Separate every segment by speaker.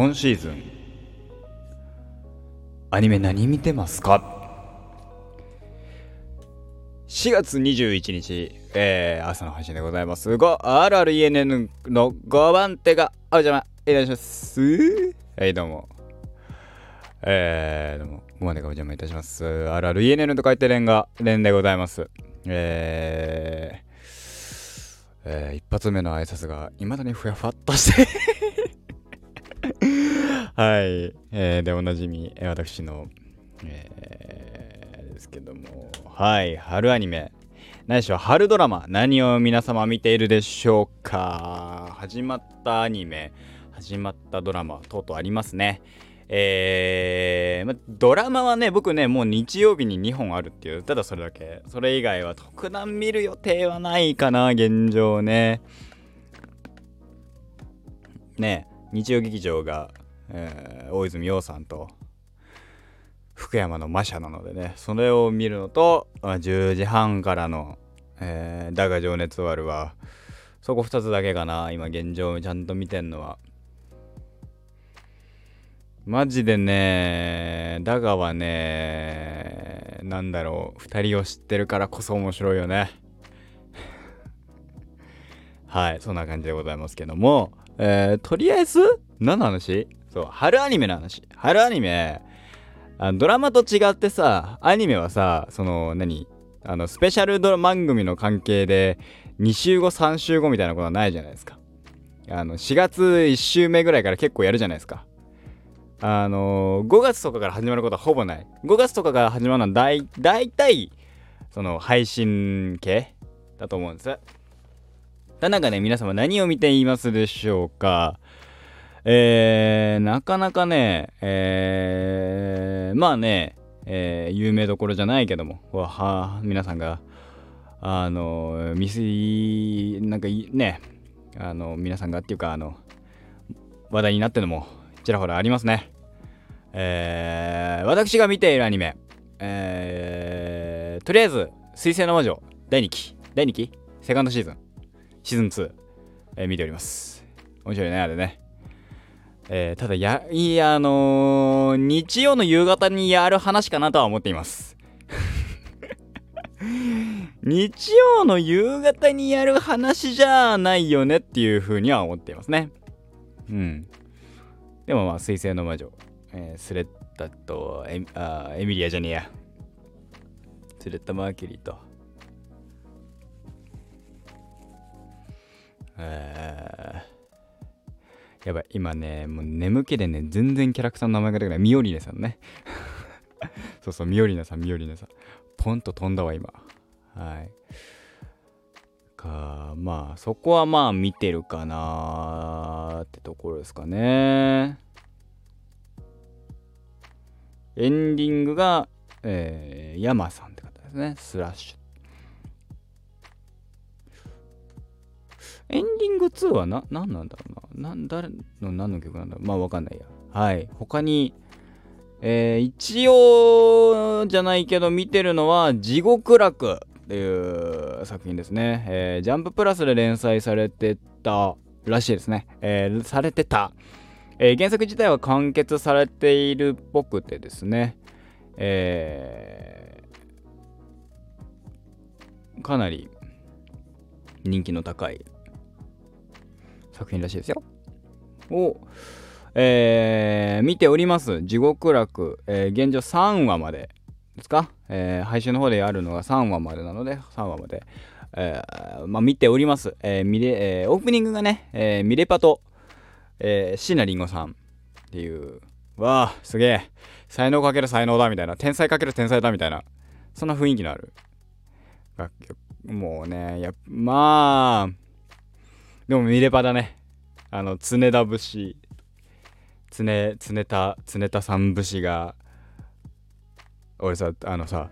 Speaker 1: 今シーズンアニメ何見てますか？4月21日、えー、朝の配信でございます。5RRENN の5番手がお邪魔いたします。はい、どうも。えー、どうも、5番手がお邪魔いたします。RRENN と書いてレンガ、レンでございます。えー、えー、一発目の挨拶が未だにふやふわっとしてはい、えー、でおなじみ、私の、えー、ですけども、はい、春アニメ。何でしょう、春ドラマ。何を皆様見ているでしょうか始まったアニメ、始まったドラマ、とうとうありますね。えー、ま、ドラマはね、僕ね、もう日曜日に2本あるっていう、ただそれだけ。それ以外は特段見る予定はないかな、現状ね。ね、日曜劇場が、えー、大泉洋さんと、福山の魔車なのでね、それを見るのと、10時半からの、えー、だが情熱終わるは、そこ2つだけかな、今現状ちゃんと見てんのは。マジでね、だがはね、なんだろう、2人を知ってるからこそ面白いよね。はい、そんな感じでございますけども、えー、とりあえず、何の話？そう、春アニメの話。春アニメ、あドラマと違ってさ、アニメはさ、その、何あの、スペシャルドラ番組の関係で、2週後、3週後みたいなことはないじゃないですか。あの、4月1週目ぐらいから結構やるじゃないですか。あの、5月とかから始まることはほぼない。5月とかから始まるのは大、大体、その、配信系だと思うんです。ただかね、皆様何を見ていますでしょうかえー、なかなかね、えー、まあね、えー、有名どころじゃないけども、わは皆さんが、あの、ミスなんかね、あの、皆さんがっていうか、あの、話題になってるのもちらほらありますね。えー、私が見ているアニメ、えー、とりあえず、水星の魔女、第2期、第2期セカンドシーズン、シーズン2、えー、見ております。面白いね、あれね。えー、ただや、いや、あのー、日曜の夕方にやる話かなとは思っています。日曜の夕方にやる話じゃないよねっていう風には思っていますね。うん。でもまあ、水星の魔女、えー、スレッタとエあエミリアじゃねえや。スレッタ・マーキュリーと、えー、やばい、今ね、もう眠気でね、全然キャラクターの名前が出てこない。ミオリネさんね。そうそう、ミオリネさん、ミオリネさん。ポンと飛んだわ、今。はい。か、まあ、そこはまあ見てるかなってところですかね。エンディングが、えー、ヤマさんって方ですね。スラッシュエンディング2はな、何なんだろうな。な誰の何の曲なんだろう。まあわかんないや。はい。他に、えー、一応じゃないけど見てるのは地獄楽っていう作品ですね。えー、ジャンププラスで連載されてたらしいですね。えー、されてた。えー、原作自体は完結されているっぽくてですね。えー、かなり人気の高い作品らしいですよ。を、えー、見ております。地獄楽、えー、現状3話までですか、えー、配信の方であるのが3話までなので、3話まで、えー、まあ、見ております。えー、ミレ、えー、オープニングがね、えー、ミレパと、えー、椎名林檎さんっていう、わあ、すげえ、才能かける才能だみたいな、天才かける天才だみたいな、そんな雰囲気のある楽曲。もうね、やまあ、でも見ればだね。あの、常田節、常、常田、常田さん節が、俺さ、あのさ、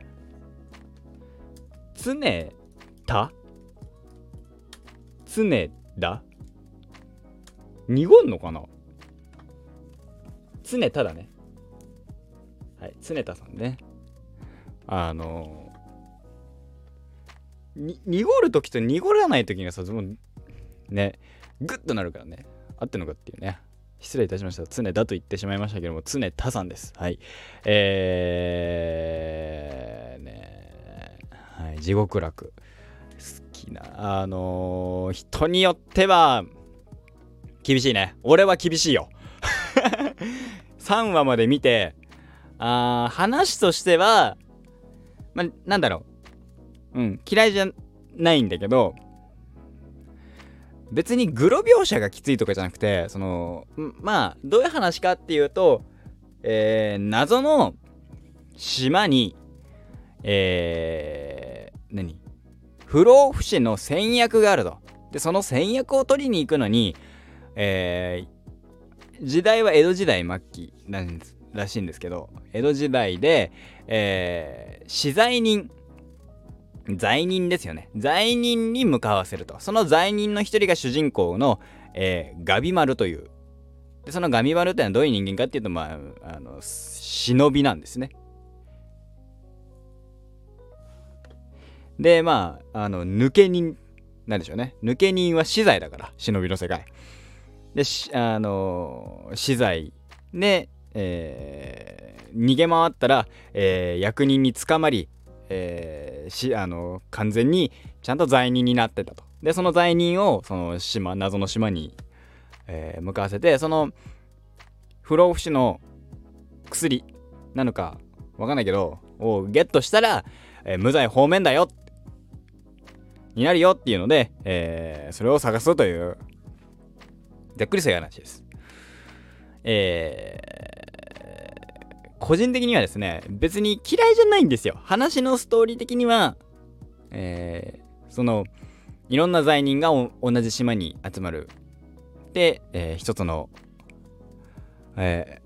Speaker 1: 常田？常田？濁んのかな？常田だね。はい、常田さんね。あのに濁る時と濁らない時がさ、ね、グッとなるからね。合ってんのかっていうね。失礼いたしました。常だと言ってしまいましたけども常田さんです。はい。えー、ねはい。地獄楽。好きなあのー、人によっては厳しいね。俺は厳しいよ。3話まで見てあ話としてはまなんだろう。うん嫌いじゃないんだけど別にグロ描写がきついとかじゃなくてそのまあどういう話かっていうと、えー、謎の島にえー、何？不老不死の戦略があると。でその戦略を取りに行くのにえー、時代は江戸時代末期なんですらしいんですけど江戸時代で、えー、資材人罪人ですよね。罪人に向かわせると。その罪人の一人が主人公の、えー、ガビマルという。で、そのガビマルってのはどういう人間かっていうと、まあ、あの、忍びなんですね。で、まあ、あの、抜け人なんでしょうね。抜け人は死罪だから、忍びの世界。で、あの、死罪で、えー、逃げ回ったら、えー、役人に捕まり、えー、しあの完全にちゃんと罪人になってたと。でその罪人をその島謎の島に、えー、向かわせてその不老不死の薬なのかわかんないけどをゲットしたら、えー、無罪方面だよになるよっていうので、えー、それを探すというざっくりした話です。え個人的にはですね、別に嫌いじゃないんですよ。話のストーリー的には、えー、その、いろんな罪人が同じ島に集まる。で、えー、一つの、え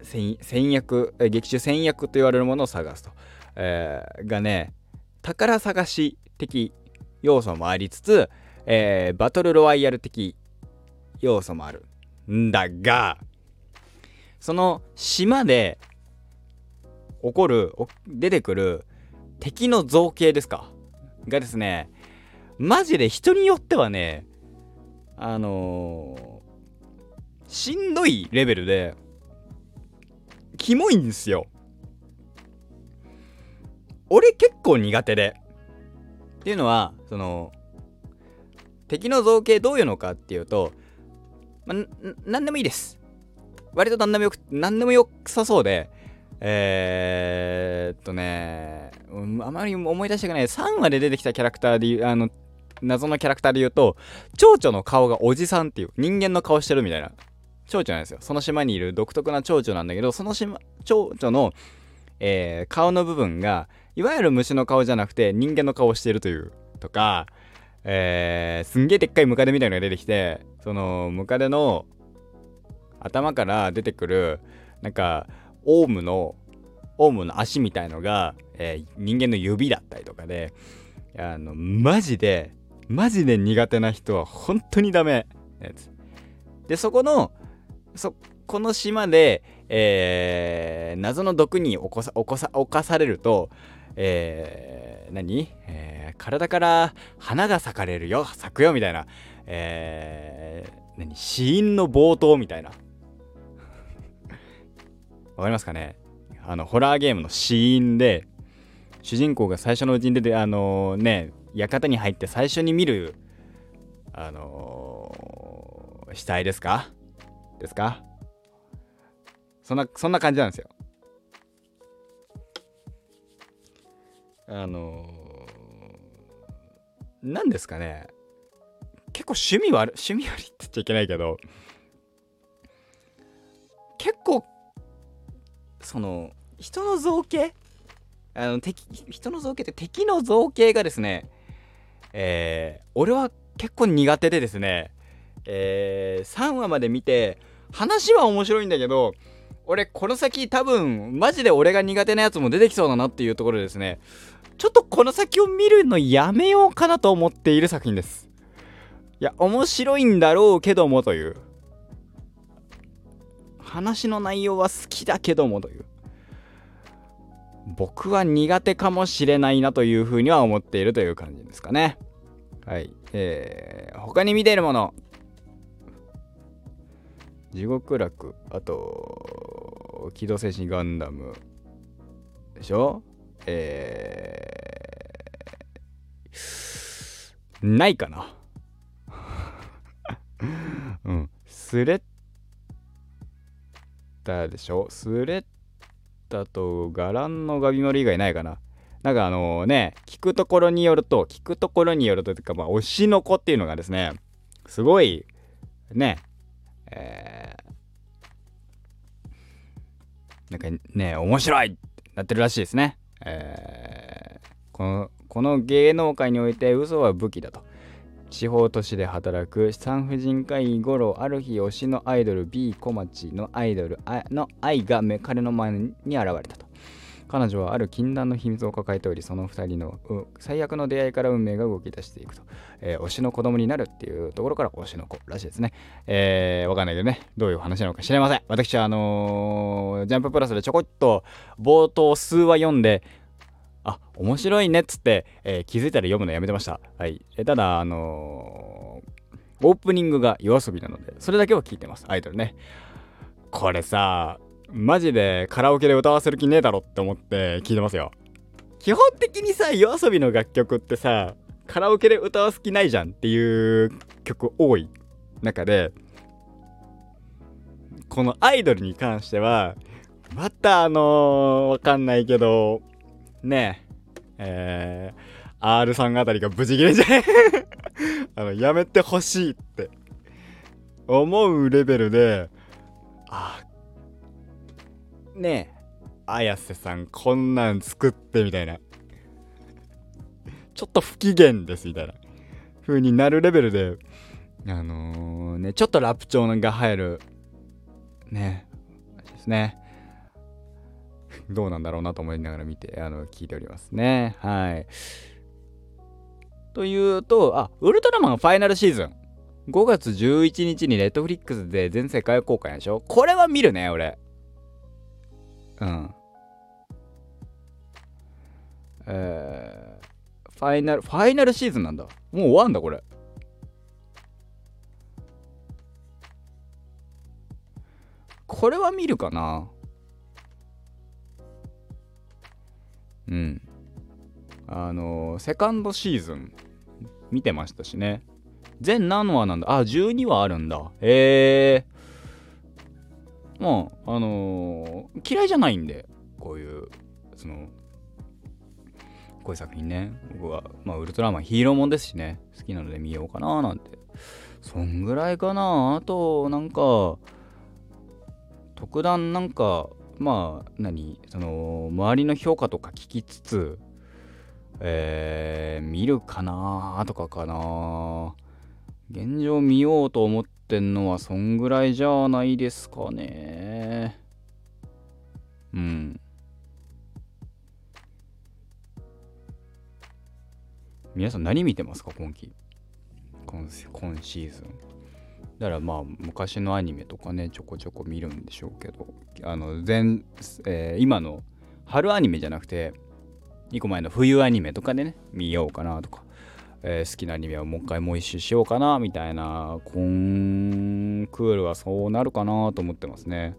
Speaker 1: ー、戦略、劇中戦略と言われるものを探すと。えー、がね、宝探し的要素もありつつ、えー、バトルロワイヤル的要素もある。んだが、その島で起こる出てくる敵の造形ですか？がですねマジで人によってはねあのー、しんどいレベルでキモいんですよ。俺結構苦手で。っていうのはその敵の造形どういうのかっていうと、ま、何でもいいです。割と何でもよく、何でもよさそうで、えー、っとね、あまり思い出したくない。3話で出てきたキャラクターで、あの、謎のキャラクターで言うと、蝶々の顔がおじさんっていう、人間の顔してるみたいな。蝶々なんですよ。その島にいる独特な蝶々なんだけど、その島、蝶々の、えー、顔の部分が、いわゆる虫の顔じゃなくて人間の顔をしてるという、とか、えー、すんげえでっかいムカデみたいなのが出てきて、そのムカデの頭から出てくるなんかオウムのオウムの足みたいのが、えー、人間の指だったりとかであのマジでマジで苦手な人は本当にダメなやつ。でそこのそこの島で、えー、謎の毒に起こさ起こさ侵されると、えー、何、えー、体から花が咲かれるよ咲くよみたいな、えー、何？死因の冒頭みたいな。わかりますかね？あの、ホラーゲームの死因で、主人公が最初のうちに出て、あのー、ね、館に入って最初に見る、あのー、死体ですか？ですか？そんな、そんな感じなんですよ。あのー、何ですかね？結構趣味悪趣味悪いって言っちゃいけないけど結構その人の造形？あの敵人の造形って敵の造形がですねえー、俺は結構苦手でですねえー、3話まで見て話は面白いんだけど俺この先多分マジで俺が苦手なやつも出てきそうだなっていうところでですねちょっとこの先を見るのやめようかなと思っている作品です。いや面白いんだろうけどもという。話の内容は好きだけどもという。僕は苦手かもしれないなというふうには思っているという感じですかね。はい。えー、他に見ているもの。地獄楽。あと機動戦士ガンダム。でしょ？えー、ないかな。うん。スレッタでしょ？スレッタとガランのガビマル以外ないかな？なんかあのね聞くところによると聞くところによるとというかまあ推しの子っていうのがですねすごいねえー、なんかね面白いってなってるらしいですね。えー、このこの芸能界において嘘は武器だと。地方都市で働く産婦人科医五郎ある日推しのアイドル B 小町のアイドルの愛が彼の前に現れたと。彼女はある禁断の秘密を抱えておりその2人の最悪の出会いから運命が動き出していくと、えー、推しの子供になるっていうところから推しの子らしいですね。えー、わかんないけどね。どういう話なのか知れません。私はあのー、ジャンププラスでちょこっと冒頭数話読んであ面白いねっつって、えー、気づいたら読むのやめてました。はい。えただ、あのー、オープニングが夜遊びなので、それだけは聞いてます。アイドルね。これさ、マジでカラオケで歌わせる気ねえだろって思って聞いてますよ。基本的にさ、夜遊びの楽曲ってさ、カラオケで歌わす気ないじゃんっていう曲多い中で、このアイドルに関しては、またあのー、わかんないけど、ねえ、えー、R さんあたりが無事切れじゃね あの、やめてほしいって思うレベルで、あ、ねえ、綾瀬さんこんなん作ってみたいな。ちょっと不機嫌ですみたいな風になるレベルで、あのー、ね、ちょっとラップ調が入る、ね、ですね。どうなんだろうなと思いながら見て、あの、聞いておりますね。はい。というと、あ、ウルトラマンファイナルシーズン。5月11日にネットフリックスで全世界公開でしょ？これは見るね、俺。うん。えー、ファイナル、ファイナルシーズンなんだ。もう終わんだ、これ。これは見るかな？うん。あのセカンドシーズン見てましたしね。全何話なんだあ、12話あるんだ。へえー。まあ、あのー、嫌いじゃないんで、こういう、その、こういう作品ね。僕は、まあ、ウルトラマンヒーローもんですしね。好きなので見ようかななんて。そんぐらいかな。あと、なんか、特段なんか、まあ何？その周りの評価とか聞きつつえー、見るかなとかかな現状見ようと思ってんのはそんぐらいじゃないですかね。うん。皆さん何見てますか？今季。今今シーズン。だからまあ昔のアニメとかねちょこちょこ見るんでしょうけどあの全、えー、今の春アニメじゃなくて2個前の冬アニメとかでね見ようかなとか、えー、好きなアニメをもう一回もう一周しようかなみたいなコンクールはそうなるかなと思ってますね。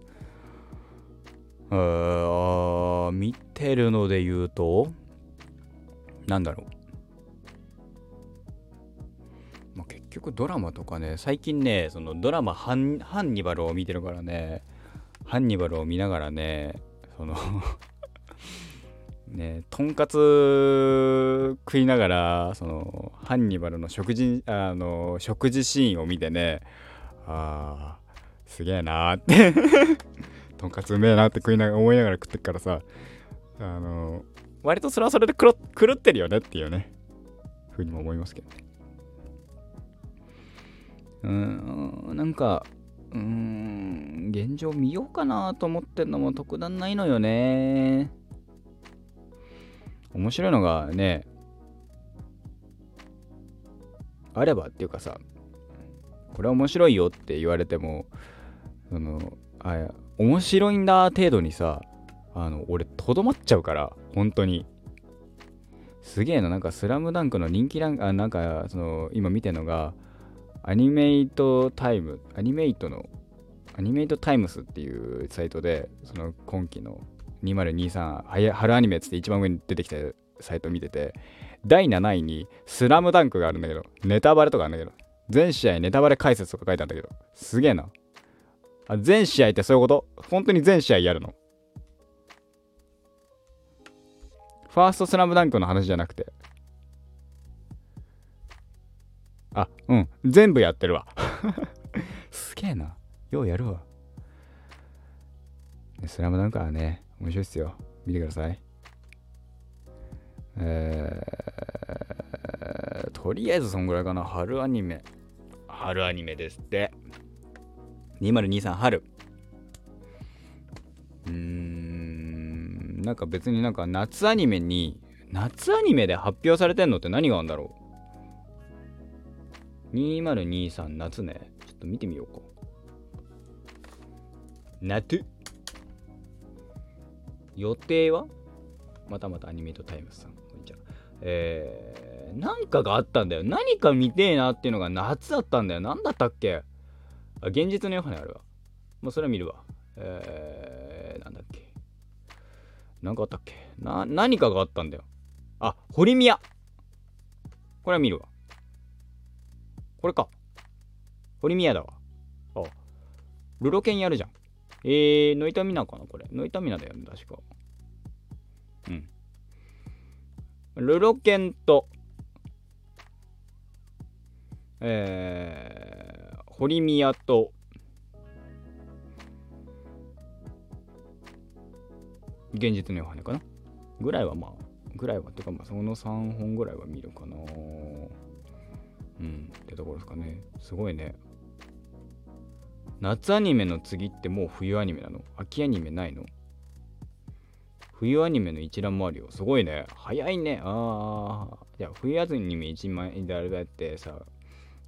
Speaker 1: あ見てるので言うとなんだろう。局ドラマとかね最近ねそのドラマハンハンニバルを見てるからねハンニバルを見ながらねそのねとんかつ食いながらそのハンニバルの食事あの食事シーンを見てねあーすげえなーって とんかつうめえなって食いながら思いながら食ってっからさあの割とそれはそれで狂ってるよねっていうねふうにも思いますけどね。うーん、なんか、うーん、現状見ようかなと思ってんのも特段ないのよね。面白いのがね、あればっていうかさ、これ面白いよって言われても、その、あ面白いんだ程度にさ、あの、俺、とどまっちゃうから、本当に。すげえな、なんか、スラムダンクの人気ランク、あ、なんか、その、今見てるのが、アニメイトタイム、アニメイトのアニメイトタイムスっていうサイトでその今期の2023春アニメっつって一番上に出てきたサイト見てて第7位にスラムダンクがあるんだけどネタバレとかあるんだけど全試合ネタバレ解説とか書いてあるんだけどすげえな。あ全試合ってそういうこと？本当に全試合やるの？ファーストスラムダンクの話じゃなくてあうん。全部やってるわ。すげえな。ようやるわ。スラムダンクはね面白いっすよ。見てください。えー、とりあえずそんぐらいかな。春アニメ。春アニメですって。2023春。うーんなんか別になんか夏アニメに夏アニメで発表されてんのって何があるんだろう。2023夏ねちょっと見てみようか夏予定は？またまたアニメイトタイムズさん。こんにちは。えー、なんかがあったんだよ。何か見てえなっていうのが夏だったんだよ。なんだったっけ？あ、幻日のヨハネあるわ。まあ、それは見るわ。えー、なんだっけ？なんかあったっけ？な、何かがあったんだよ。あ、ホリミヤ。これは見るわ。これか。ホリミヤだわ。あ、ルロケンやるじゃん。えー、ノイタミナかなこれ。ノイタミナだよね、確か。うん。ルロケンと、えー、ホリミヤと、現実のヨハネかな？ぐらいはまあ、ぐらいは、てかまあ、その3本ぐらいは見るかな。うん、ってところですかね。すごいね。夏アニメの次ってもう冬アニメなの？秋アニメないの？冬アニメの一覧もあるよ。すごいね。早いね。ああ。いや、冬アニメ一枚であれだってさ、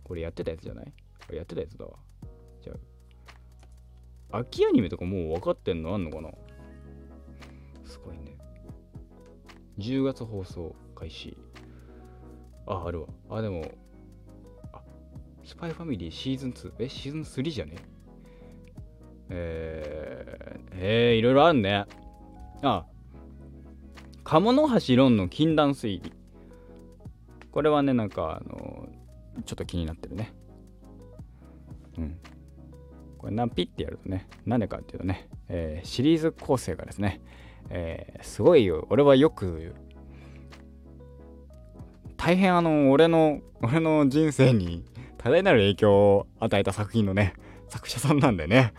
Speaker 1: これやってたやつじゃない？これやってたやつだわ。じゃあ、秋アニメとかもう分かってんの？あんのかな？すごいね。10月放送開始。あ、あるわ。あ、でも、スパイファミリーシーズン2。え、シーズン3じゃね？えー、えー、いろいろあるね。あ、鴨の橋論の禁断推理。これはね、なんか、あのちょっと気になってるね。うん。これ何ピってやるとね、なんでかっていうとね、えー、シリーズ構成がですね、えー、すごいよ、俺はよく、大変あの、俺の、俺の人生に多大なる影響を与えた作品のね、作者さんなんでね、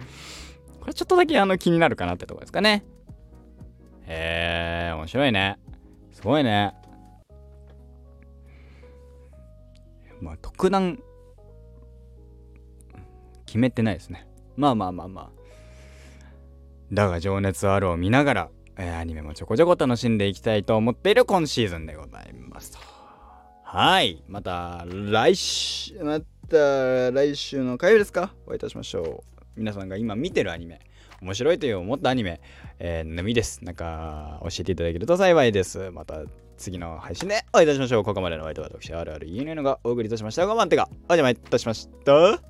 Speaker 1: これちょっとだけあの気になるかなってとこですかね。へえ、面白いね。すごいね。まあ、特段、決めてないですね。まあまあまあまあ。だが情熱あるを見ながら、えー、アニメもちょこちょこ楽しんでいきたいと思っている今シーズンでございますと。はい。また来週、また来週の火曜日ですか？お会いいたしましょう。皆さんが今見てるアニメ、面白いという思ったアニメ、えー、のみです。なんか、教えていただけると幸いです。また次の配信でお会いいたしましょう。ここまでのお相手は私、あるある ENN がお送りいたしました。5番手がお邪魔いたしました。